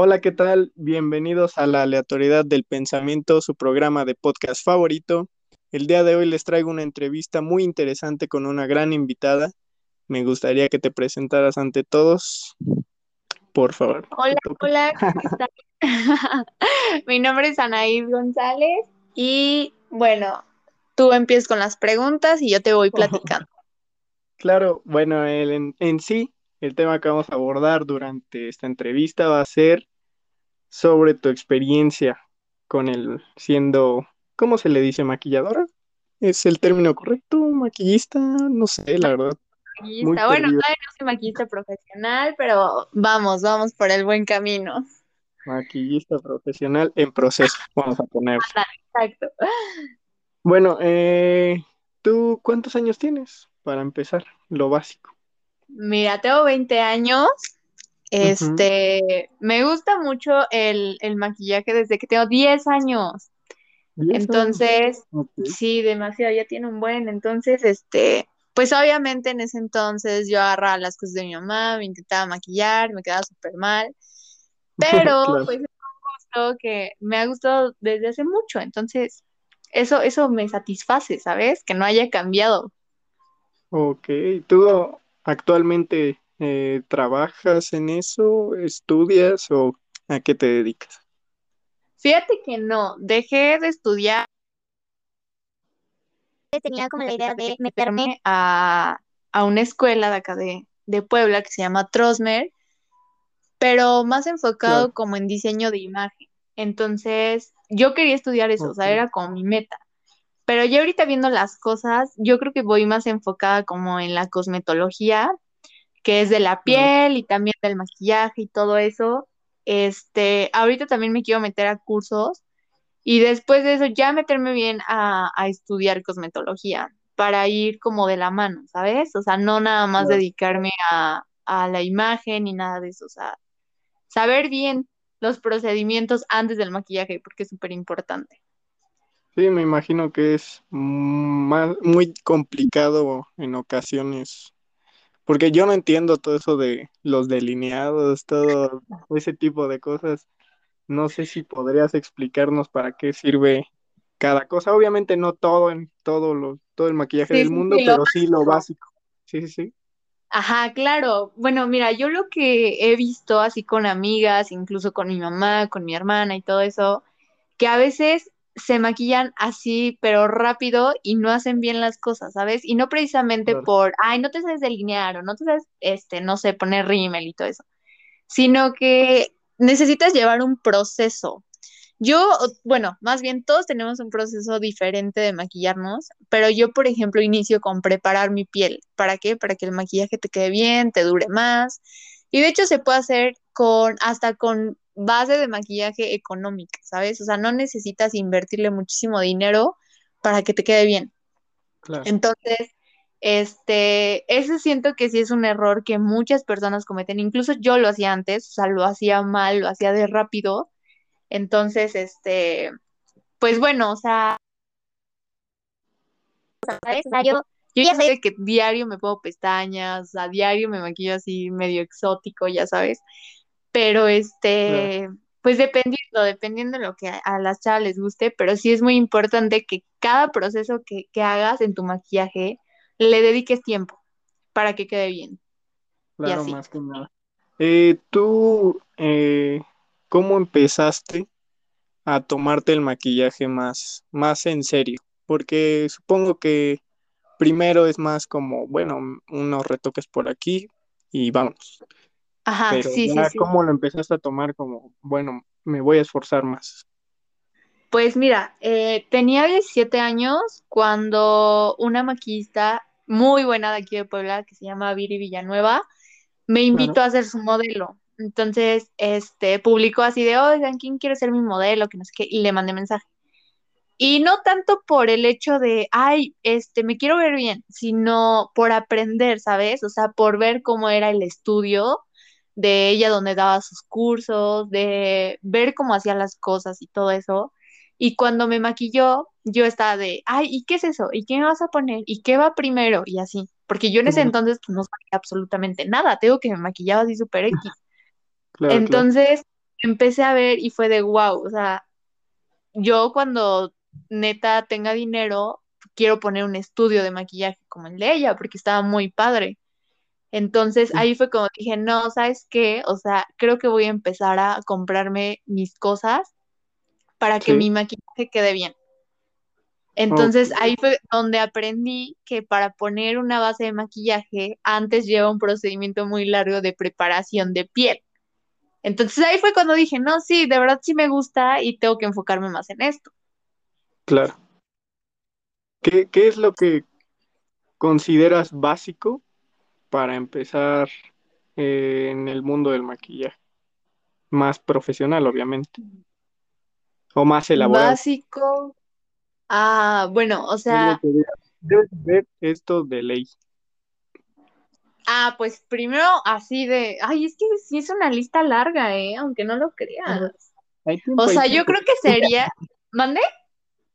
Hola, ¿qué tal? Bienvenidos a la aleatoriedad del pensamiento, su programa de podcast favorito. El día de hoy les traigo una entrevista muy interesante con una gran invitada. Me gustaría que te presentaras ante todos. Por favor. Hola, hola, ¿cómo? Mi nombre es Anaís González y bueno, tú empiezas con las preguntas y yo te voy platicando. Claro, bueno, en sí, el tema que vamos a abordar durante esta entrevista va a ser sobre tu experiencia con el siendo, ¿cómo se le dice? ¿Maquilladora? ¿Es el término correcto? ¿Maquillista? No sé, la verdad. Maquillista, bueno, todavía no soy maquillista profesional, pero vamos, vamos por el buen camino. Maquillista profesional en proceso, vamos a poner. Exacto. Bueno, eh, ¿tú cuántos años tienes? Para empezar, lo básico. Mira, tengo 20 años. Este, me gusta mucho el, el maquillaje desde que tengo 10 años. Entonces, sí, demasiado, ya tiene un buen. Entonces, este, pues obviamente en ese entonces yo agarraba las cosas de mi mamá, me intentaba maquillar, me quedaba súper mal, pero Claro. pues es un gusto que me ha gustado desde hace mucho. Entonces, eso, eso me satisface, ¿sabes? Que no haya cambiado. Ok, ¿tú actualmente eh, trabajas en eso? ¿Estudias o a qué te dedicas? Fíjate que no, dejé de estudiar. Tenía como la idea de meterme a, a una escuela de acá de, de Puebla que se llama Trosmer, pero más enfocado Claro. como en diseño de imagen. Entonces, yo quería estudiar eso, o sea, era como mi meta. Pero ya ahorita viendo las cosas, yo creo que voy más enfocada como en la cosmetología, que es de la piel y también del maquillaje y todo eso. Este, ahorita también me quiero meter a cursos y después de eso ya meterme bien a, a estudiar cosmetología para ir como de la mano, ¿sabes? O sea, no nada más dedicarme a, a la imagen ni nada de eso, o sea, saber bien los procedimientos antes del maquillaje, porque es súper importante. Sí, me imagino que es más, muy complicado en ocasiones, porque yo no entiendo todo eso de los delineados, todo ese tipo de cosas. No sé si podrías explicarnos para qué sirve cada cosa. Obviamente no todo en todo lo, todo el maquillaje Sí, del mundo, sí, pero sí lo básico. Sí, sí, sí. Ajá, claro. Bueno, mira, yo lo que he visto así con amigas, incluso con mi mamá, con mi hermana y todo eso, que a veces se maquillan así, pero rápido y no hacen bien las cosas, ¿sabes? Y no precisamente Claro. por, ay, no te sabes delinear o no te sabes, este, no sé, poner rímel y todo eso, sino que necesitas llevar un proceso. Yo, bueno, más bien todos tenemos un proceso diferente de maquillarnos, pero yo, por ejemplo, inicio con preparar mi piel. ¿Para qué? Para que el maquillaje te quede bien, te dure más. Y de hecho se puede hacer con hasta con base de maquillaje económica, ¿sabes? O sea, no necesitas invertirle muchísimo dinero para que te quede bien. Claro. Entonces, este, ese siento que sí es un error que muchas personas cometen. Incluso yo lo hacía antes, o sea, lo hacía mal, lo hacía de rápido. Entonces, este, pues bueno, o sea, ¿sabes? O sea, yo, yo ya sé que diario me pongo pestañas, a diario me maquillo así medio exótico, ya sabes. Pero Claro. este, pues dependiendo, dependiendo de lo que a, a las chavas les guste, pero sí es muy importante que cada proceso que, que hagas en tu maquillaje le dediques tiempo para que quede bien Claro, más que nada. Eh, ¿tú eh, cómo empezaste a tomarte el maquillaje más, más en serio? Porque supongo que primero es más como, bueno, unos retoques por aquí y vamos. Ajá, Pero sí, sí, ya, sí. ¿cómo lo empezaste a tomar como, bueno, me voy a esforzar más? Pues mira, eh, tenía 17 años cuando una maquillista muy buena de aquí de Puebla, que se llama Viri Villanueva, me invitó Claro. a ser su modelo. Entonces, este, publicó así de, oigan, ¿quién quiere ser mi modelo? Que no sé qué, y le mandé mensaje. Y no tanto por el hecho de, ay, este, me quiero ver bien, sino por aprender, ¿sabes? O sea, por ver cómo era el estudio de ella, donde daba sus cursos, de ver cómo hacía las cosas y todo eso. Y cuando me maquilló, yo estaba de, ay, ¿y qué es eso? ¿Y qué me vas a poner? ¿Y qué va primero? Y así. Porque yo en ese entonces pues, no sabía absolutamente nada. Tengo que me maquillaba así súper X. Claro, claro. Entonces, empecé a ver y fue de wow, o sea, yo cuando neta tenga dinero, quiero poner un estudio de maquillaje como el de ella, porque estaba muy padre. Entonces ahí fue como dije, no, ¿sabes qué? O sea, creo que voy a empezar a comprarme mis cosas para que Sí. mi maquillaje quede bien. Entonces ahí fue donde aprendí que para poner una base de maquillaje antes lleva un procedimiento muy largo de preparación de piel. Entonces ahí fue cuando dije, no, sí, de verdad sí me gusta y tengo que enfocarme más en esto. Claro. ¿Qué, qué es lo que consideras básico para empezar eh, en el mundo del maquillaje? Más profesional, obviamente. O más elaborado. Básico. Ah, bueno, o sea, Debes ver esto de ley. ah, pues primero así de, ay, es que sí es una lista larga, ¿eh? Aunque no lo creas. Tiempo, O sea, yo creo que sería, ¿mande?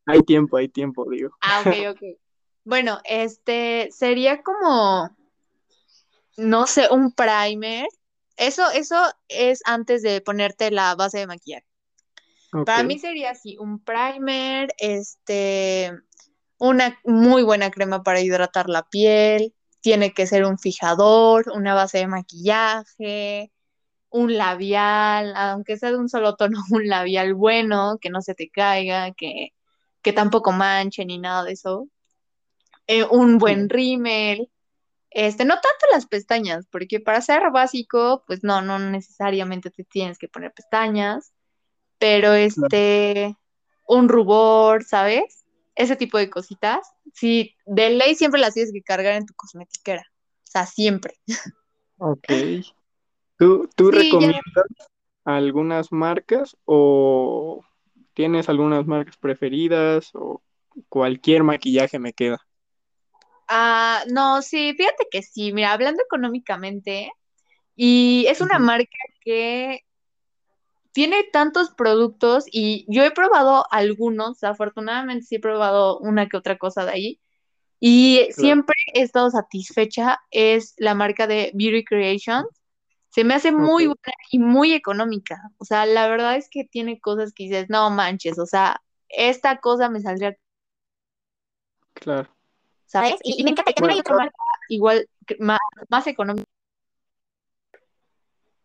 Hay tiempo, hay tiempo, digo. Ah, ok, ok. Bueno, este sería como, no sé, un primer. Eso, eso es antes de ponerte la base de maquillaje. Para mí sería así, un primer, este, una muy buena crema para hidratar la piel, tiene que ser un fijador, una base de maquillaje, un labial, aunque sea de un solo tono, un labial bueno, que no se te caiga, que, que tampoco manche ni nada de eso. Eh, un buen rímel, este, no tanto las pestañas, porque para ser básico, pues no, no necesariamente te tienes que poner pestañas, pero este, un rubor, ¿sabes? Ese tipo de cositas. Sí, de ley siempre las tienes que cargar en tu cosmetiquera. O sea, siempre. ok. ¿Tú, tú Sí, ya- recomiendas algunas marcas o tienes algunas marcas preferidas o cualquier maquillaje me queda? Ah, no, sí, fíjate que sí. Mira, hablando económicamente, y es una marca que tiene tantos productos y yo he probado algunos, afortunadamente sí he probado una que otra cosa de ahí y siempre he estado satisfecha, es la marca de Beauty Creations. Se me hace muy buena y muy económica. O sea, la verdad es que tiene cosas que dices, no manches, o sea, esta cosa me saldría, Claro. ¿Sabes? Y, y me encanta, y también hay Bueno, otra marca igual, que más, más económica.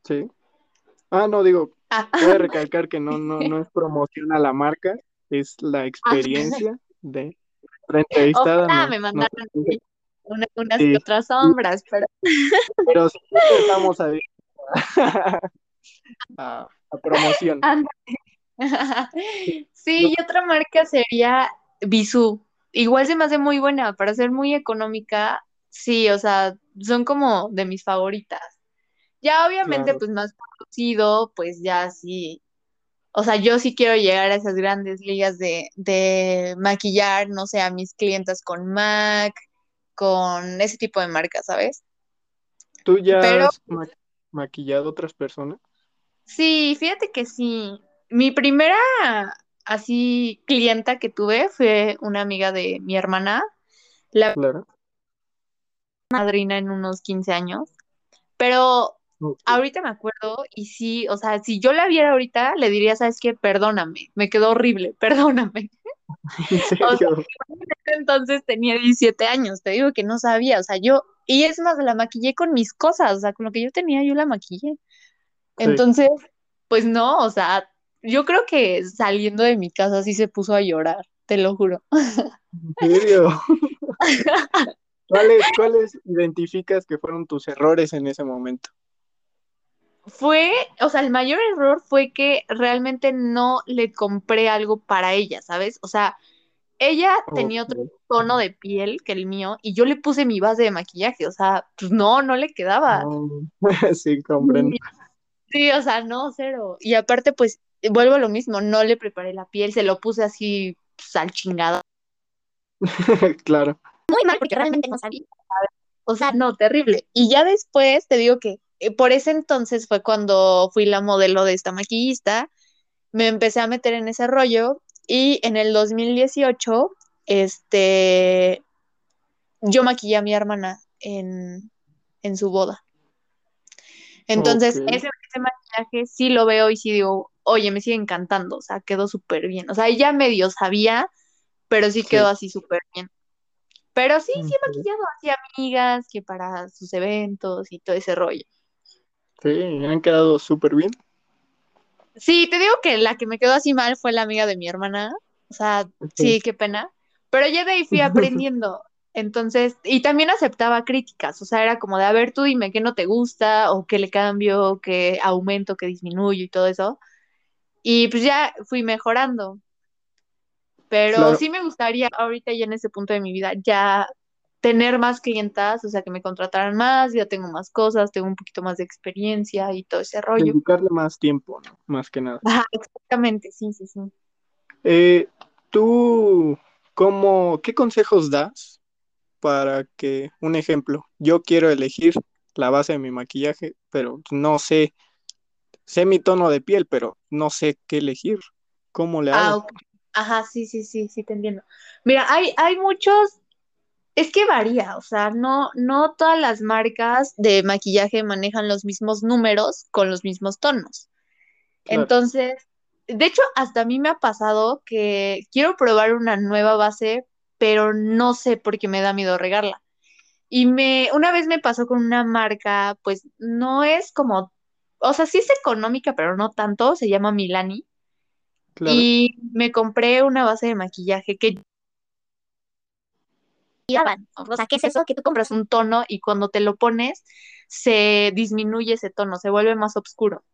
Sí. Ah, no, digo, Ah, Cabe recalcar que no, no, no es promoción a la marca, es la Ah, experiencia de la entrevistada. ojalá No, me no, una- unas Sí. que otras sombras, pero pero sí estamos a, a, a promoción. Sí, y otra marca sería Bisú. Igual se me hace muy buena para ser muy económica. Sí, o sea, son como de mis favoritas. Ya obviamente, Claro. pues más conocido, pues ya sí. O sea, yo sí quiero llegar a esas grandes ligas de, de maquillar, no sé, a mis clientas con MAC, con ese tipo de marcas, ¿sabes? ¿Tú ya Pero has ma- maquillado a otras personas? sí, fíjate que sí. Mi primera así clienta que tuve fue una amiga de mi hermana, la Claro. madrina en unos 15 años. Pero ahorita me acuerdo y sí, o sea, si yo la viera ahorita, le diría, ¿sabes qué? Perdóname, me quedó horrible, perdóname. ¿En serio? Entonces tenía 17 años, te digo que no sabía, o sea, yo, y es más, la maquillé con mis cosas, o sea, con lo que yo tenía, yo la maquillé. Sí. Entonces, pues no, o sea, yo creo que saliendo de mi casa sí se puso a llorar, te lo juro. ¿En serio? ¿Cuáles, cuáles identificas que fueron tus errores en ese momento? Fue, o sea, el mayor error fue que realmente no le compré algo para ella, ¿sabes? O sea, ella tenía otro tono de piel que el mío y yo le puse mi base de maquillaje, o sea, pues no, no le quedaba. Sí, comprendo. Sí, o sea, no, cero. Y aparte, pues, vuelvo a lo mismo, no le preparé la piel, se lo puse así, pues, al chingado. Claro. Muy mal, porque realmente no sabía. O sea, no, terrible. Y ya después te digo que eh, por ese entonces fue cuando fui la modelo de esta maquillista, me empecé a meter en ese rollo y en el 2018, este, yo maquillé a mi hermana en, en su boda. Entonces, ese, ese maquillaje sí lo veo y sí digo, oye, me sigue encantando, o sea, quedó súper bien. O sea, ya medio sabía, pero sí quedó Sí. así súper bien. Pero sí, sí he maquillado así amigas que para sus eventos y todo ese rollo. Sí, han quedado súper bien. Sí, te digo que la que me quedó así mal fue la amiga de mi hermana. O sea, sí, qué pena. Pero ya de ahí fui aprendiendo. Entonces, y también aceptaba críticas. O sea, era como de, a ver, tú dime qué no te gusta, o qué le cambio, qué aumento, qué disminuyo y todo eso. Y pues ya fui mejorando. Pero Claro, sí me gustaría ahorita ya en ese punto de mi vida ya tener más clientas, o sea, que me contrataran más, ya tengo más cosas, tengo un poquito más de experiencia y todo ese rollo. dedicarle más tiempo, ¿no? Más que nada. Ajá, exactamente, sí, sí, sí. Eh, ¿tú cómo, qué consejos das para que, un ejemplo, yo quiero elegir la base de mi maquillaje, pero no sé, sé mi tono de piel, pero no sé qué elegir? ¿Cómo le Ah, hago? ok. Ajá, sí, sí, sí, sí, te entiendo. Mira, hay, hay muchos, es que varía, o sea, no, no todas las marcas de maquillaje manejan los mismos números con los mismos tonos. Claro, Entonces, de hecho, hasta a mí me ha pasado que quiero probar una nueva base, pero no sé por qué me da miedo regarla. Y me, una vez me pasó con una marca, pues no es como, o sea, sí es económica, pero no tanto, se llama Milani. claro, Y me compré una base de maquillaje que. O sea, ¿qué es eso? Que tú compras un tono y cuando te lo pones se disminuye ese tono, se vuelve más oscuro.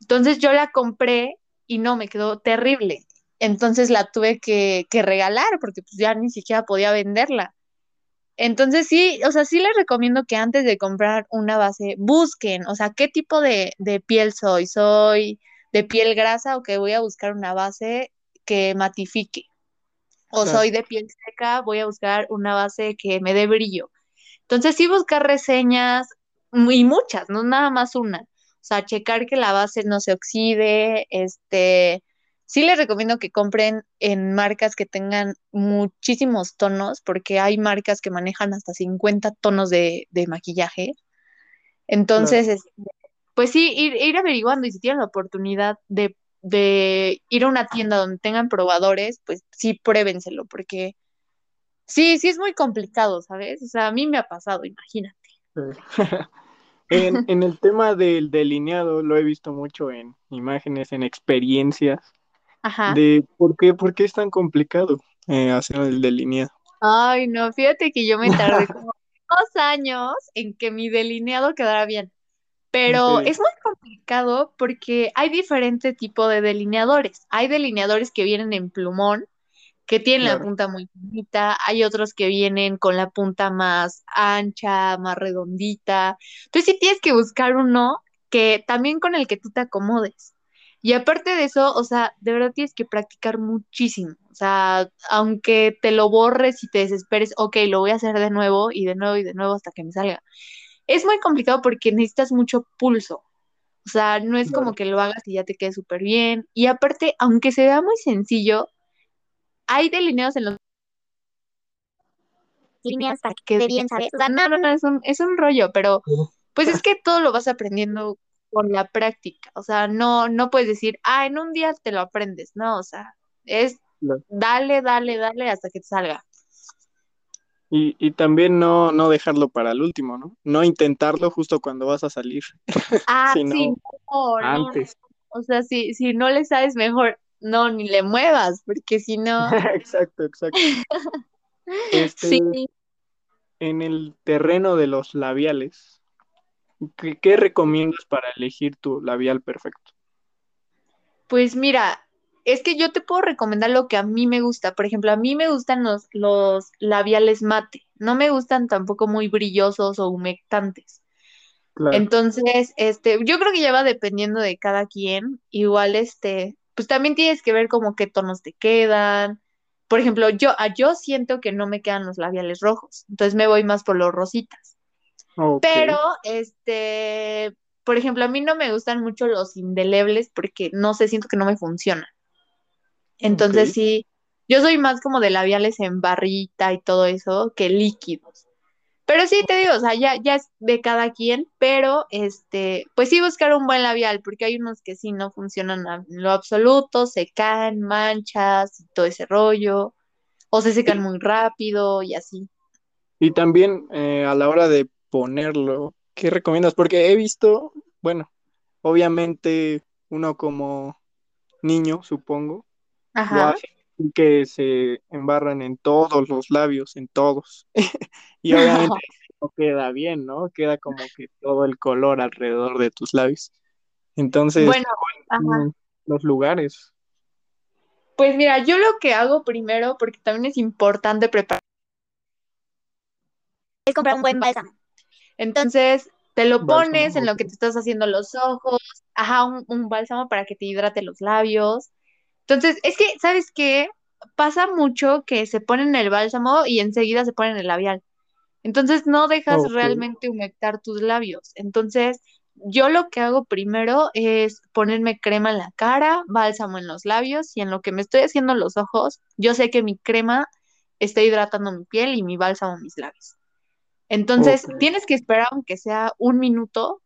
Entonces yo la compré y no, me quedó terrible. Entonces la tuve que, que regalar porque pues ya ni siquiera podía venderla. Entonces sí, o sea, sí les recomiendo que antes de comprar una base busquen, o sea, qué tipo de, de piel soy. ¿Soy de piel grasa o que voy a buscar una base que matifique? ¿O soy de piel seca? Voy a buscar una base que me dé brillo. Entonces sí buscar reseñas y muchas, no nada más una. O sea, checar que la base no se oxide, este, sí les recomiendo que compren en marcas que tengan muchísimos tonos, porque hay marcas que manejan hasta 50 tonos de, de maquillaje. Claro. Entonces, es- pues sí, ir, ir averiguando y si tienen la oportunidad de, de ir a una tienda donde tengan probadores, pues sí, pruébenselo, porque sí, sí es muy complicado, ¿sabes? O sea, a mí me ha pasado, imagínate. En, en el tema del delineado, lo he visto mucho en imágenes, en experiencias, Ajá. de por qué, por qué es tan complicado eh, hacer el delineado. Ay, no, fíjate que yo me tardé como dos años en que mi delineado quedara bien, En pero es muy complicado porque hay diferente tipo de delineadores. Hay delineadores que vienen en plumón, que tienen la punta muy finita, hay otros que vienen con la punta más ancha, más redondita. Entonces sí tienes que buscar uno que también con el que tú te acomodes. Y aparte de eso, o sea, de verdad tienes que practicar muchísimo. O sea, aunque te lo borres y te desesperes, ok, lo voy a hacer de nuevo y de nuevo y de nuevo hasta que me salga. Es muy complicado porque necesitas mucho pulso. O sea, no es como que lo hagas y ya te quede súper bien. Y aparte, aunque se vea muy sencillo, hay delineados en los líneas para que quede bien, ¿sabes? O sea, no, no, no, es un, es un rollo, pero pues es que todo lo vas aprendiendo con la práctica. O sea, no, no puedes decir, ah, en un día te lo aprendes, no, o sea, es dale, dale, dale hasta que te salga. Y, y también no, no dejarlo para el último, ¿no? No intentarlo justo cuando vas a salir, Ah, sí, sino no, no, antes. o sea, si, si no le sabes mejor, no, ni le muevas, porque si no, Exacto, exacto. Este, sí, en el terreno de los labiales, ¿qué, qué recomiendas para elegir tu labial perfecto? Pues mira, es que yo te puedo recomendar lo que a mí me gusta. Por ejemplo, a mí me gustan los, los labiales mate. No me gustan tampoco muy brillosos o humectantes. Claro, Entonces, este, yo creo que ya va dependiendo de cada quien. Igual, este, pues también tienes que ver como qué tonos te quedan. Por ejemplo, yo, a yo siento que no me quedan los labiales rojos, entonces me voy más por los rositas. Pero, este, por ejemplo, a mí no me gustan mucho los indelebles porque no sé, siento que no me funcionan. Entonces sí, yo soy más como de labiales en barrita y todo eso que líquidos. Pero sí te digo, o sea, ya, ya es de cada quien, pero este, pues sí buscar un buen labial, porque hay unos que sí no funcionan en lo absoluto, se caen, manchas y todo ese rollo, o se secan muy rápido y así. Y también eh, a la hora de ponerlo, ¿qué recomiendas? Porque he visto, bueno, obviamente uno como niño, supongo, Ajá. hace que se embarran en todos los labios, en todos. Y obviamente no queda bien, ¿no? Queda como que todo el color alrededor de tus labios. Entonces, Bueno, ajá. mm, los lugares. Pues mira, yo lo que hago primero, porque también es importante preparar, es comprar un buen bálsamo. Entonces, te lo Bálsamo, pones en lo que te estás haciendo los ojos, ajá, un, un bálsamo para que te hidrate los labios. Entonces, es que, ¿sabes qué? Pasa mucho que se ponen el bálsamo y enseguida se ponen el labial. Entonces, no dejas realmente humectar tus labios. Entonces, yo lo que hago primero es ponerme crema en la cara, bálsamo en los labios y en lo que me estoy haciendo los ojos, yo sé que mi crema está hidratando mi piel y mi bálsamo mis labios. Entonces, tienes que esperar aunque sea un minuto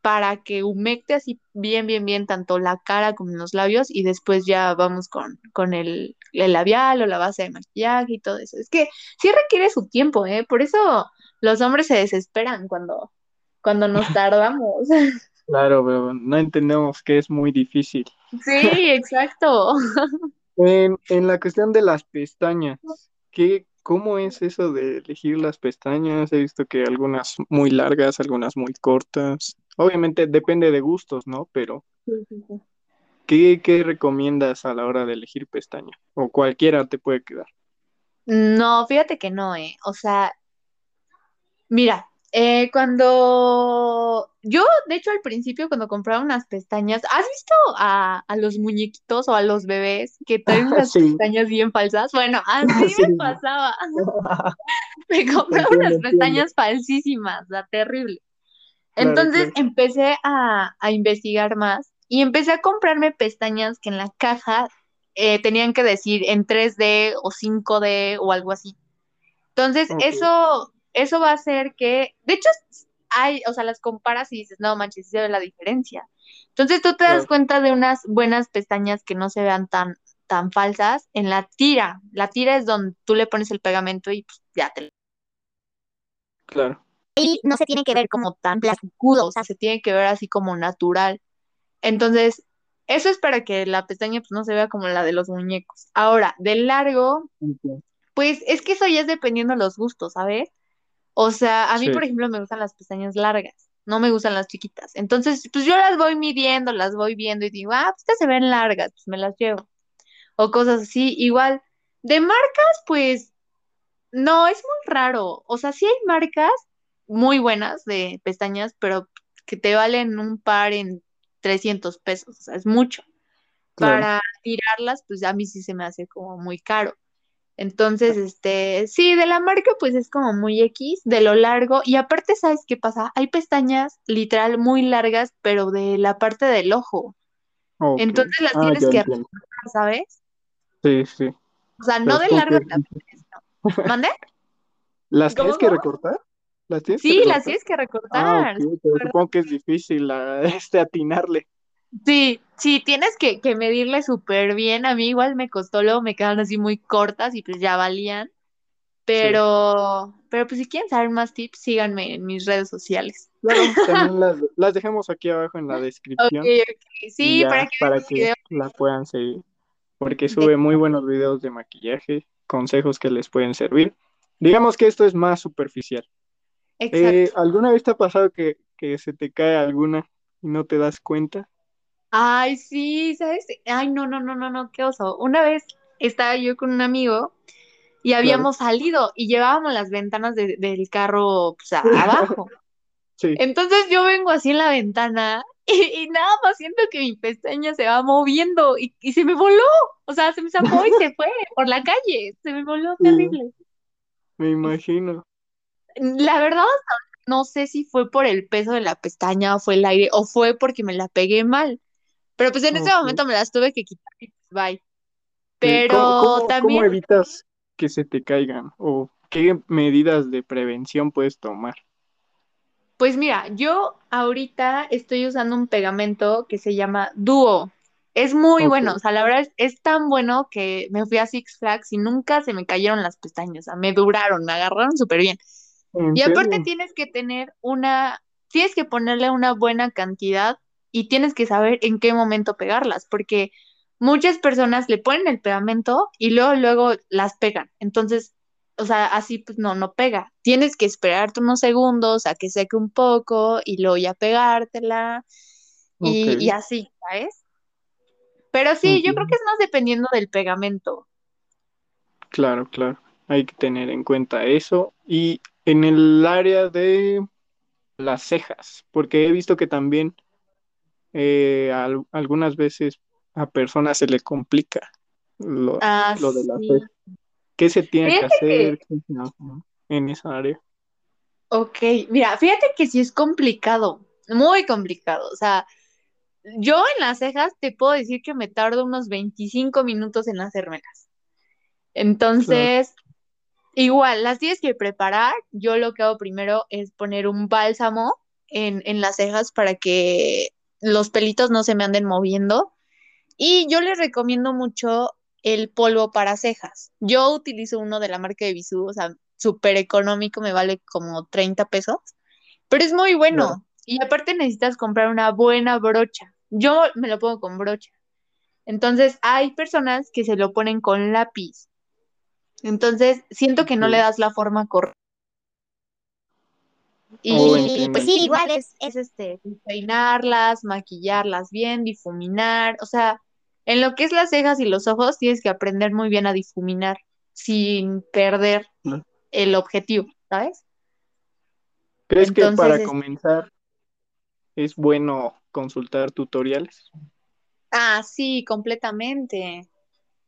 para que humecte así bien, bien, bien tanto la cara como los labios y después ya vamos con, con el, el labial o la base de maquillaje y todo eso. Es que sí requiere su tiempo, ¿eh? Por eso los hombres se desesperan cuando, cuando nos tardamos. claro, pero no entendemos que es muy difícil. Sí, exacto. En, en la cuestión de las pestañas, ¿qué, cómo es eso de elegir las pestañas? He visto que algunas muy largas, algunas muy cortas. Obviamente depende de gustos, ¿no? Pero Sí, sí, sí. ¿qué, qué recomiendas a la hora de elegir pestaña? O cualquiera te puede quedar. No, fíjate que no, ¿eh? O sea, Mira, eh, cuando yo, de hecho, al principio, cuando compraba unas pestañas, ¿has visto a, a los muñequitos o a los bebés que traen unas Sí, pestañas bien falsas? Bueno, así sí, me pasaba. Me compraba unas entiendo. pestañas falsísimas, sea, terrible. Entonces claro. empecé a, a investigar más y empecé a comprarme pestañas que en la caja eh, tenían que decir en 3D o 5D o algo así. Entonces, eso, eso va a hacer que, de hecho, hay, o sea, las comparas y dices, no manches, sí se ve la diferencia. Entonces, tú te das cuenta de unas buenas pestañas que no se vean tan, tan falsas en la tira. La tira es donde tú le pones el pegamento y pues, ya te claro. y no se tiene que ver como tan plasticudo, o sea, se tiene que ver así como natural. Entonces, eso es para que la pestaña pues no se vea como la de los muñecos. Ahora, de largo, pues es que eso ya es dependiendo de los gustos, ¿sabes? O sea, a mí, Sí, por ejemplo, me gustan las pestañas largas, no me gustan las chiquitas. Entonces, pues yo las voy midiendo, las voy viendo y digo, ah, pues estas se ven largas, pues me las llevo. O cosas así. Igual, de marcas, pues no, es muy raro. O sea, sí hay marcas muy buenas de pestañas, pero que te valen un par en 300 pesos, o sea, es mucho. claro. Para tirarlas, pues a mí sí se me hace como muy caro. Entonces, este, sí, de la marca pues es como muy X, de lo largo, y aparte, ¿sabes qué pasa? Hay pestañas literal muy largas, pero de la parte del ojo. Entonces las Ah, tienes que recortar, ¿sabes? Sí, sí. O sea, Pero no de que largo es también difícil. es, no. ¿Mande? ¿Las tienes ¿Cómo, que recortar? ¿Las tienes que Sí, las recortar? tienes que Ah, recortar. sí, pero supongo que es difícil ah, este atinarle. Sí, sí, tienes que, que medirle súper bien. A mí igual me costó, luego me quedaron así muy cortas y pues ya valían. Sí. Pero, pero pues si quieren saber más tips, síganme en mis redes sociales. Claro, también las, las dejamos aquí abajo en la descripción ok. y Sí, para que para que la puedan seguir, porque de... sube muy buenos videos de maquillaje, consejos que les pueden servir. Digamos que esto es más superficial. Eh, Exacto. ¿alguna vez te ha pasado que, que se te cae alguna y no te das cuenta? Ay, sí, ¿sabes? Ay, no, no, no, no, no, qué oso. Una vez estaba yo con un amigo y Claro. habíamos salido y llevábamos las ventanas de- del carro pues, a- abajo. Sí. Entonces yo vengo así en la ventana y, y nada más siento que mi pestaña se va moviendo y, y se me voló. O sea, se me zafó y se fue por la calle. Se me voló Sí, terrible. me imagino. La verdad, no sé si fue por el peso de la pestaña o fue el aire o fue porque me la pegué mal. Pero pues en ese momento me las tuve que quitar y pues bye. Sí. ¿Cómo, Pero cómo, cómo también, evitas que se te caigan? ¿O ¿qué medidas de prevención puedes tomar? Pues mira, yo ahorita estoy usando un pegamento que se llama Duo. Es muy bueno, o sea, la verdad es, es tan bueno que me fui a Six Flags y nunca se me cayeron las pestañas, o sea, me duraron, me agarraron súper bien. ¿en Y aparte tienes que tener una, tienes que ponerle una buena cantidad y tienes que saber en qué momento pegarlas, porque muchas personas le ponen el pegamento y luego, luego las pegan. Entonces, o sea, así pues no, no pega. Tienes que esperarte unos segundos a que seque un poco y luego ya pegártela y, y así, ¿sabes? Pero sí, yo creo que es más dependiendo del pegamento. Claro, claro. Hay que tener en cuenta eso. Y en el área de las cejas, porque he visto que también eh, al- algunas veces a personas se le complica lo, Ah, lo de las sí. ¿Qué se tiene que Fíjate que hacer en esa área? Ok, mira, fíjate que sí es complicado, muy complicado. O sea, yo en las cejas te puedo decir que me tardo unos 25 minutos en hacérmelas. Claro. Entonces, igual, las tienes que preparar. Yo lo que hago primero es poner un bálsamo en, en las cejas para que los pelitos no se me anden moviendo. Y yo les recomiendo mucho el polvo para cejas. Yo utilizo uno de la marca de Bisú, o sea, súper económico, me vale como 30 pesos. Pero es muy bueno. Y aparte necesitas comprar una buena brocha. Yo me lo pongo con brocha. Entonces, hay personas que se lo ponen con lápiz. Entonces, siento que no le das la forma correcta. Oh, Y entiendo, pues sí, igual es, es este, peinarlas, maquillarlas bien, difuminar. O sea, en lo que es las cejas y los ojos, tienes que aprender muy bien a difuminar sin perder ¿no? el objetivo, ¿sabes? ¿Crees que Entonces, para es- comenzar es bueno consultar tutoriales? ah, sí, completamente.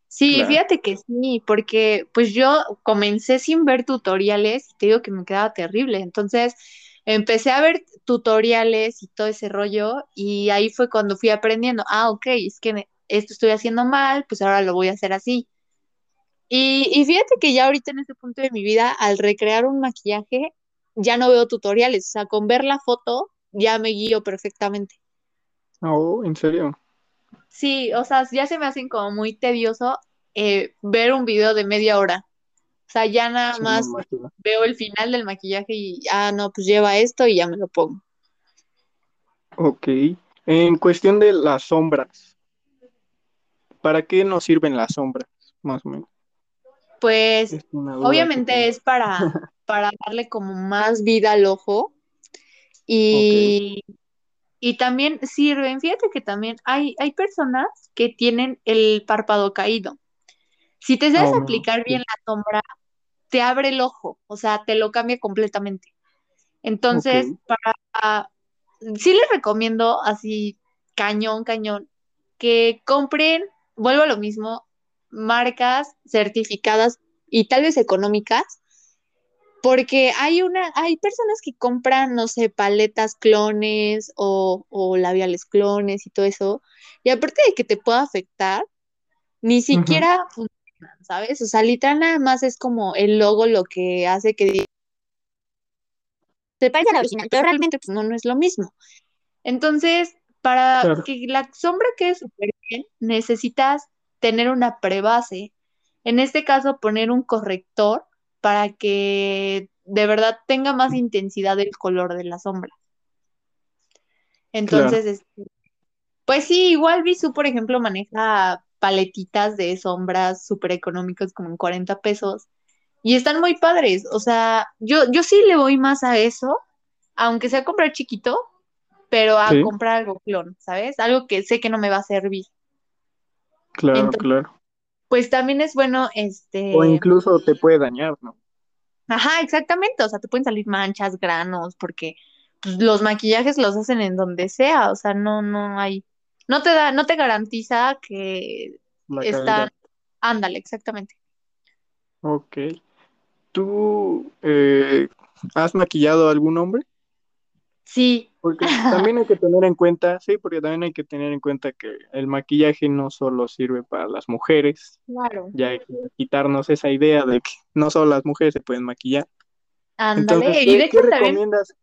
Sí, Claro. fíjate que sí, porque pues yo comencé sin ver tutoriales y te digo que me quedaba terrible. Entonces empecé a ver tutoriales y todo ese rollo y ahí fue cuando fui aprendiendo, ah, ok, es que esto estoy haciendo mal, pues ahora lo voy a hacer así. Y, y fíjate que ya ahorita en este punto de mi vida, al recrear un maquillaje, ya no veo tutoriales, o sea, con ver la foto ya me guío perfectamente. Oh, ¿en serio? Sí, o sea, ya se me hacen como muy tedioso eh, ver un video de media hora. O sea, ya nada Sí, más veo el final del maquillaje y, ah, no, pues lleva esto y ya me lo pongo. Ok. En cuestión de las sombras, ¿para qué nos sirven las sombras? Más o menos. Pues Es obviamente es para, para darle como más vida al ojo y, y también sirven, fíjate que también hay, hay personas que tienen el párpado caído. Si te sabes Oh, aplicar bien la sombra, te abre el ojo, o sea, te lo cambia completamente. Entonces, para, sí les recomiendo así, cañón, cañón, que compren, vuelvo a lo mismo, marcas certificadas y tal vez económicas, porque hay una, hay personas que compran, no sé, paletas clones o, o labiales clones y todo eso, y aparte de que te pueda afectar, ni siquiera funcionan, ¿sabes? O sea, literal nada más es como el logo lo que hace que te parece a la original, pero realmente pues no, no es lo mismo. Entonces, para Claro, que la sombra quede súper bien, necesitas tener una prebase. En este caso, poner un corrector para que de verdad tenga más intensidad el color de la sombra. claro. Entonces, es- pues sí, igual Visu, por ejemplo, maneja paletitas de sombras súper económicas como en 40 pesos y están muy padres. O sea, yo, yo sí le voy más a eso, aunque sea comprar chiquito, pero a Sí, comprar algo clon, ¿sabes? Algo que sé que no me va a servir. claro, Entonces, claro. Pues también es bueno, O este, incluso te puede dañar, ¿no? ajá, exactamente, o sea, te pueden salir manchas, granos, porque pues, los maquillajes los hacen en donde sea, o sea, no, no hay, no te da, no te garantiza que están, ándale, exactamente. Ok. ¿Tú eh, has maquillado a algún hombre? Sí. Porque también hay que tener en cuenta, sí, porque también hay que tener en cuenta que el maquillaje no solo sirve para las mujeres, Claro. ya hay que quitarnos esa idea de que no solo las mujeres se pueden maquillar. Ándale. Entonces, Y de ¿qué, recomiendas?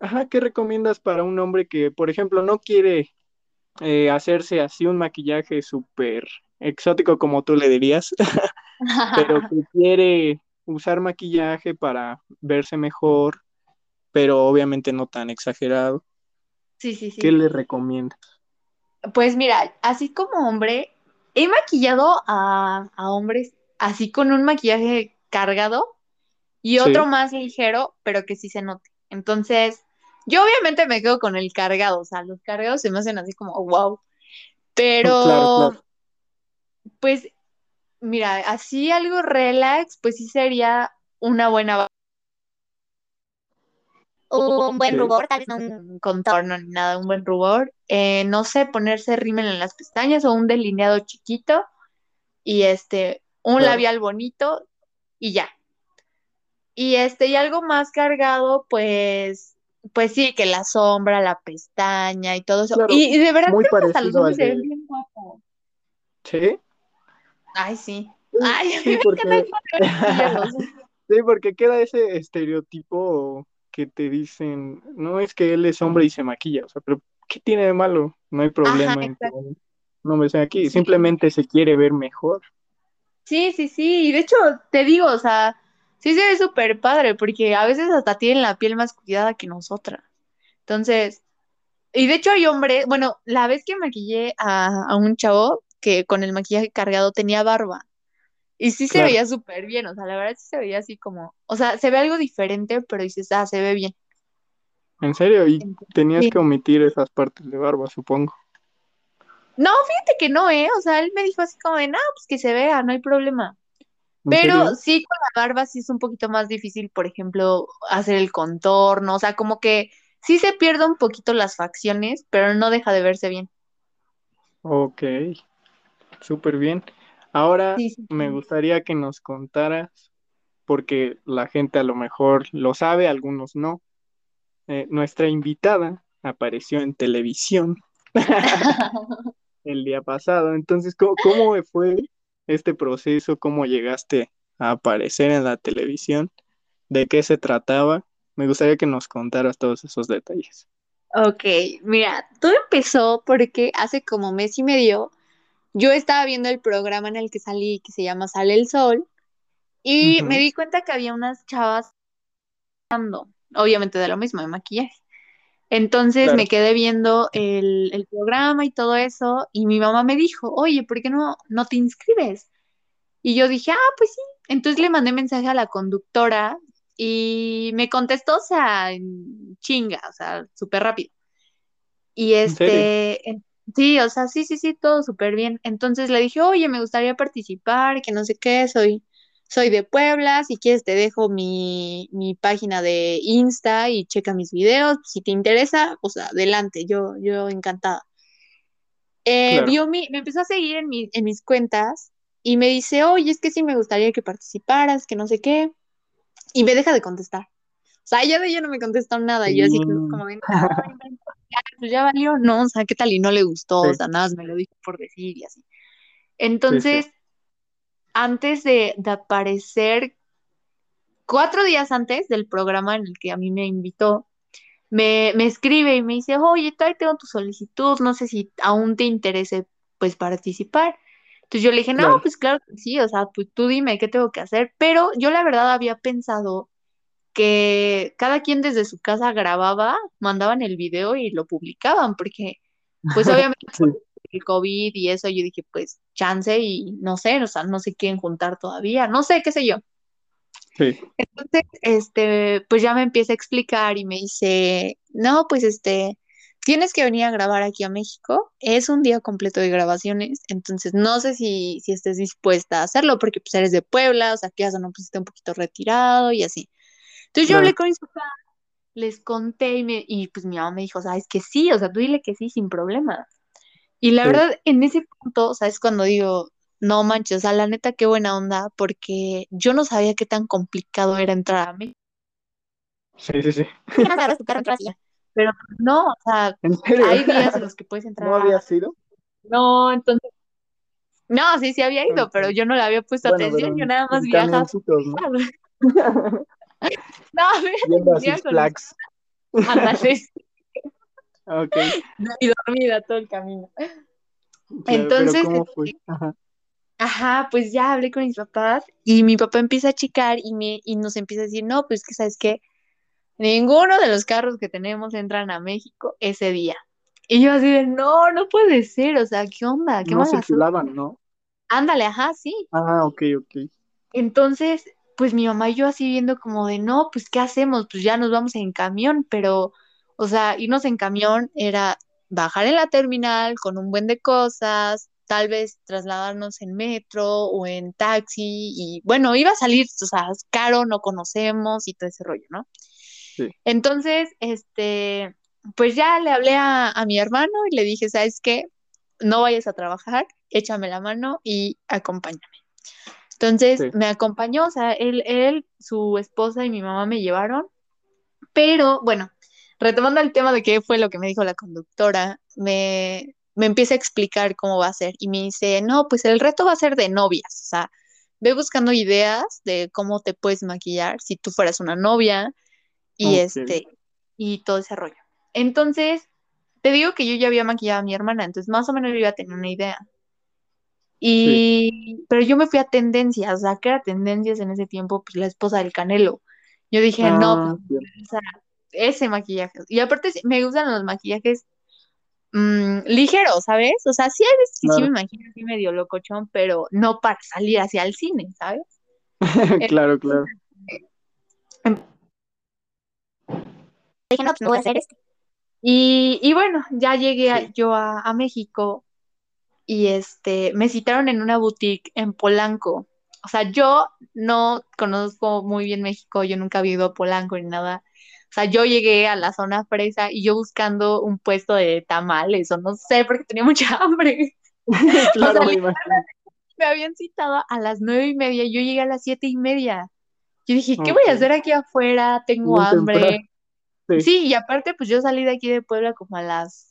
Ajá, ¿qué recomiendas para un hombre que, por ejemplo, no quiere eh, hacerse así un maquillaje súper exótico como tú le dirías, pero que quiere usar maquillaje para verse mejor, pero obviamente no tan exagerado? sí, sí, ¿Qué sí. le recomiendas? Pues mira, así como hombre, he maquillado a, a hombres así con un maquillaje cargado y otro Sí, más ligero, pero que sí se note. Entonces, yo obviamente me quedo con el cargado, o sea, los cargados se me hacen así como wow. Pero, claro. pues, mira, así algo relax, pues sí sería una buena un buen Sí, rubor, tal vez no un contorno ni nada, un buen rubor. Eh, no sé, ponerse rímel en las pestañas o un delineado chiquito y este, un claro. labial bonito y ya. Y este, y algo más cargado, pues, pues sí, que la sombra, la pestaña y todo eso. Claro, Y, y de verdad muy creo que hasta los hombres se ven bien guapos. Sí, Ay, sí. Ay, sí, porque... Sí, porque queda ese estereotipo que te dicen, no es que él es hombre y se maquilla, o sea, pero ¿qué tiene de malo? No hay Ajá, problema en que exacto. un hombre se maquille, Sí, simplemente se quiere ver mejor. sí, sí, sí. Y de hecho, te digo, o sea, sí se ve súper padre, porque a veces hasta tienen la piel más cuidada que nosotras. Entonces, y de hecho hay hombres, bueno, la vez que maquillé a, a un chavo que con el maquillaje cargado tenía barba. Y sí se Claro, veía súper bien, o sea, la verdad sí se veía así como, o sea, se ve algo diferente, pero dices, ah, se ve bien. en serio, y tenías que omitir esas partes de barba, supongo. No, fíjate que no, ¿eh? O sea, él me dijo así como de, no, pues que se vea, no hay problema. ¿En Pero serio? sí, con la barba sí es un poquito más difícil, por ejemplo, hacer el contorno, o sea, como que sí se pierde un poquito las facciones, pero no deja de verse bien. Ok, súper bien. Ahora Sí, sí, me gustaría que nos contaras, porque la gente a lo mejor lo sabe, algunos no. Eh, nuestra invitada apareció en televisión el día pasado. Entonces, ¿cómo, cómo fue este proceso? ¿Cómo llegaste a aparecer en la televisión? ¿De qué se trataba? Me gustaría que nos contaras todos esos detalles. Ok, mira, todo empezó porque hace como mes y medio yo estaba viendo el programa en el que salí, que se llama Sale el Sol, y me di cuenta que había unas chavas, obviamente de lo mismo, de maquillaje. Entonces me quedé viendo el, el programa y todo eso, y mi mamá me dijo, oye, ¿por qué no, no te inscribes? Y yo dije, ah, pues sí. Entonces le mandé mensaje a la conductora y me contestó, o sea, en chinga, o sea, súper rápido. Y este, en- sí, o sea, sí, sí, sí, todo súper bien. Entonces le dije, oye, me gustaría participar, que no sé qué, soy, soy de Puebla, si quieres te dejo mi, mi página de Insta y checa mis videos, si te interesa, o sea, adelante, yo, yo encantada. Eh, Claro, vio mi, me empezó a seguir en, mi, en mis cuentas y me dice, oye, es que sí me gustaría que participaras, que no sé qué, y me deja de contestar. O sea, ya de ella no me contestó nada, y yo así como, como no, pues ya valió, no, o sea, ¿qué tal? Y no le gustó, o sea, nada más me lo dijo por decir y así. sí, sí, Entonces, antes de, de aparecer, cuatro días antes del programa en el que a mí me invitó, me, me escribe y me dice, oye, todavía tengo tu solicitud, no sé si aún te interese, pues, participar. Entonces yo le dije, no, claro. pues claro que sí, o sea, pues tú dime qué tengo que hacer, pero yo la verdad había pensado que cada quien desde su casa grababa, mandaban el video y lo publicaban, porque pues obviamente Sí, el COVID y eso, yo dije, pues chance y no sé, o sea, no se quieren juntar todavía, no sé, qué sé yo. sí, Entonces, este, pues ya me empieza a explicar y me dice, no, pues este, tienes que venir a grabar aquí a México, es un día completo de grabaciones, entonces no sé si, si estés dispuesta a hacerlo, porque pues eres de Puebla, o sea, que ya un pusiste un poquito retirado y así. Entonces yo hablé con mis papás, les conté y, me, y pues mi mamá me dijo, sabes que sí, o sea, tú dile que sí sin problema. Y la sí, verdad, en ese punto, o sea, es cuando digo, no manches, o sea, la neta, qué buena onda, porque yo no sabía qué tan complicado era entrar a México. sí, sí, sí. Pero no, o sea, hay días en los que puedes entrar. ¿No había sido? No, entonces, no, sí, sí había ido, pero yo no le había puesto Bueno, atención, yo nada más viajaba. camioncitos, ¿no? Viendo a Six Flags. ándale, Ok, y dormida todo el camino. claro, pero Entonces, ¿cómo fue? Ajá. Ajá, pues ya hablé con mis papás y mi papá empieza a checar y, me, y nos empieza a decir, no, pues que sabes qué, ninguno de los carros que tenemos entran a México ese día. Y yo así de, no, no puede ser, o sea, ¿qué onda? ¿Qué No suerte? circulaban, ¿no? Ándale, ajá, sí. Ah, ok, ok. Entonces, pues mi mamá y yo así viendo como de, no, pues ¿qué hacemos? Pues ya nos vamos en camión, pero, o sea, irnos en camión era bajar en la terminal con un buen de cosas, tal vez trasladarnos en metro o en taxi y bueno, iba a salir, o sea, es caro, no conocemos y todo ese rollo, ¿no? Sí. Entonces, este, pues ya le hablé a, a mi hermano y le dije, ¿sabes qué? No vayas a trabajar, échame la mano y acompáñame. Entonces Sí. me acompañó, o sea, él, él, su esposa y mi mamá me llevaron, pero bueno, retomando el tema de qué fue lo que me dijo la conductora, me, me empieza a explicar cómo va a ser y me dice, no, pues el reto va a ser de novias, o sea, ve buscando ideas de cómo te puedes maquillar si tú fueras una novia y este, y todo ese rollo. Entonces, te digo que yo ya había maquillado a mi hermana, entonces más o menos yo iba a tener una idea. Y, pero yo me fui a tendencias, o sea, ¿qué era tendencias en ese tiempo? Pues la esposa del Canelo. Yo dije, no, Ah, pues, cierto. o sea, ese maquillaje. Y aparte me gustan los maquillajes mm, ligeros, ¿sabes? O sea, sí hay veces que sí me imagino así medio locochón, pero no para salir hacia el cine, ¿sabes? Claro, claro. dije, no, pues voy a hacer este. Y, y bueno, ya llegué a- yo a, a México y este, me citaron en una boutique en Polanco. O sea, yo no conozco muy bien México, yo nunca había ido a Polanco ni nada. O sea, yo llegué a la zona fresa y yo buscando un puesto de tamales o no sé, porque tenía mucha hambre. Claro, sea, me habían citado a las nueve y media, yo llegué a las siete y media. Yo dije, ¿qué voy a hacer aquí afuera? Tengo hambre. Sí. Sí, y aparte, pues yo salí de aquí de Puebla como a las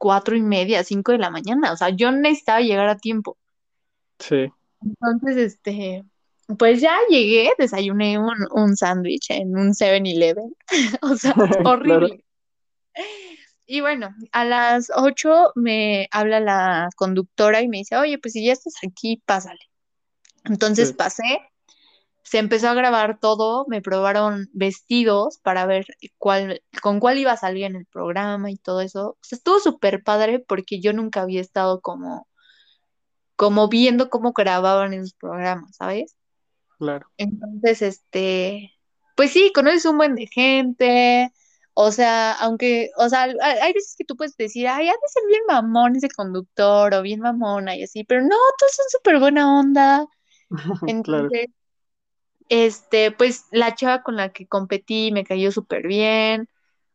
cuatro y media, cinco de la mañana. O sea, yo necesitaba llegar a tiempo. Sí. Entonces, este, pues ya llegué, desayuné un, un sándwich en un 7-Eleven. O sea, Claro. horrible. Y bueno, a las 8 me habla la conductora y me dice, oye, pues si ya estás aquí, pásale. Entonces Sí. pasé, se empezó a grabar todo, me probaron vestidos para ver cuál, con cuál iba a salir en el programa y todo eso. O sea, estuvo súper padre porque yo nunca había estado como, como viendo cómo grababan esos programas, ¿sabes? Claro. Entonces, este, pues sí, conoces un buen de gente, o sea, aunque, o sea, hay, veces que tú puedes decir, ay, ha de ser bien mamón ese conductor o bien mamona y así, pero no, todos son súper buena onda. Claro. Este, pues la chava con la que competí me cayó súper bien.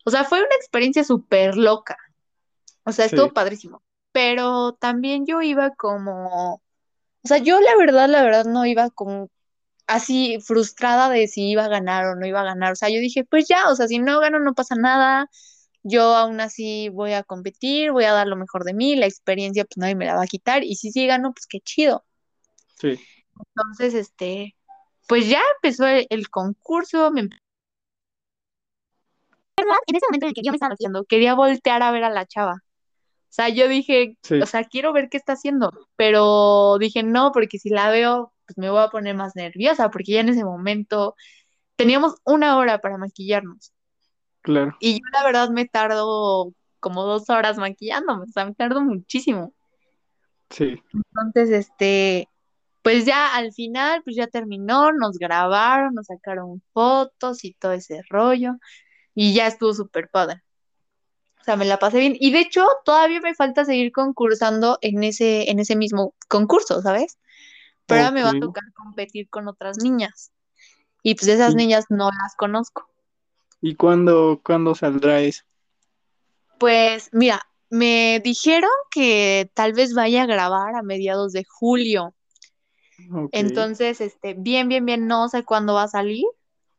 O sea, fue una experiencia súper loca. O sea, estuvo Sí. padrísimo. Pero también yo iba como, o sea, yo la verdad, la verdad no iba como así frustrada de si iba a ganar o no iba a ganar. O sea, yo dije, pues ya, o sea, si no gano no pasa nada. Yo aún así voy a competir, voy a dar lo mejor de mí, la experiencia pues nadie me la va a quitar y si sí gano, pues qué chido. Sí. Entonces, este, pues ya empezó el, el concurso, me en ese momento en el que yo me estaba haciendo, quería voltear a ver a la chava. O sea, yo dije, Sí. o sea, quiero ver qué está haciendo, pero dije no, porque si la veo, pues me voy a poner más nerviosa, porque ya en ese momento teníamos una hora para maquillarnos. Claro. Y yo la verdad me tardo como dos horas maquillándome, o sea, me tardo muchísimo. Sí. Entonces, este, pues ya al final, pues ya terminó, nos grabaron, nos sacaron fotos y todo ese rollo, y ya estuvo súper padre. O sea, me la pasé bien. Y de hecho, todavía me falta seguir concursando en ese, en ese mismo concurso, ¿sabes? Pero ahora me va a tocar competir con otras niñas. Y pues esas ¿Y, niñas no las conozco. y cuándo, cuándo saldrá eso? Pues mira, me dijeron que tal vez vaya a grabar a mediados de julio. Entonces, este, bien, bien, bien, no sé cuándo va a salir,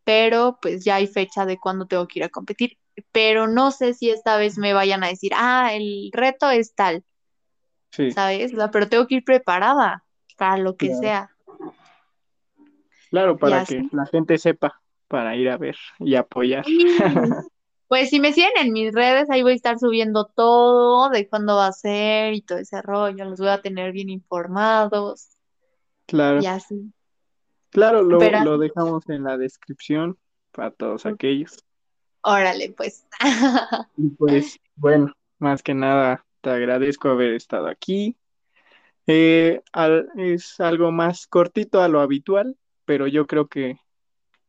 pero pues ya hay fecha de cuándo tengo que ir a competir. pero no sé si esta vez me vayan a decir, ah, el reto es tal, Sí, ¿sabes? Pero tengo que ir preparada para lo que claro. sea. Claro, para que la gente sepa, para ir a ver y apoyar. Pues si me siguen en mis redes, ahí voy a estar subiendo todo de cuándo va a ser y todo ese rollo. Los voy a tener bien informados y Claro, así. claro, lo, Pero lo dejamos en la descripción para todos aquellos. órale, pues. Y pues, bueno, más que nada, te agradezco haber estado aquí. Eh, al- es algo más cortito a lo habitual, pero yo creo que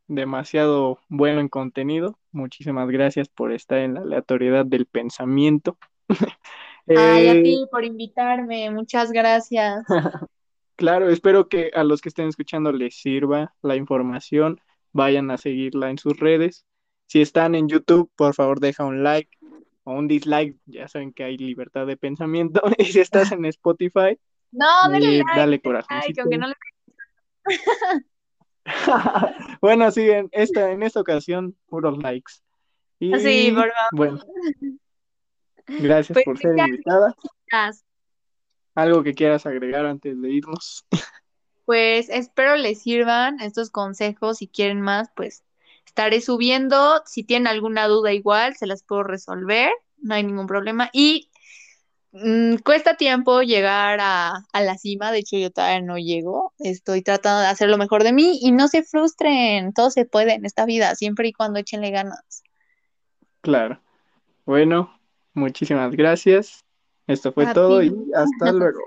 demasiado bueno en contenido. Muchísimas gracias por estar en la aleatoriedad del pensamiento. Ay, a Eh, ti por invitarme. Muchas gracias. claro, espero que a los que estén escuchando les sirva la información. Vayan a seguirla en sus redes. Si están en YouTube, por favor, deja un like o un dislike. Ya saben que hay libertad de pensamiento. Y si estás en Spotify, No, eh, like, dale like, corazoncito. aunque no le... Bueno, sí, en esta, en esta ocasión, puros likes. Sí, Y por favor. bueno, gracias Pues por ser invitada. ¿Algo que quieras agregar antes de irnos? Pues espero les sirvan estos consejos. Si quieren más, pues estaré subiendo. Si tienen alguna duda igual, se las puedo resolver. No hay ningún problema. Y mm, cuesta tiempo llegar a, a la cima. De hecho, yo todavía no llego. Estoy tratando de hacer lo mejor de mí y no se frustren. Todo se puede en esta vida, siempre y cuando échenle ganas. Claro. Bueno, muchísimas gracias. Esto fue A ti. todo y hasta luego.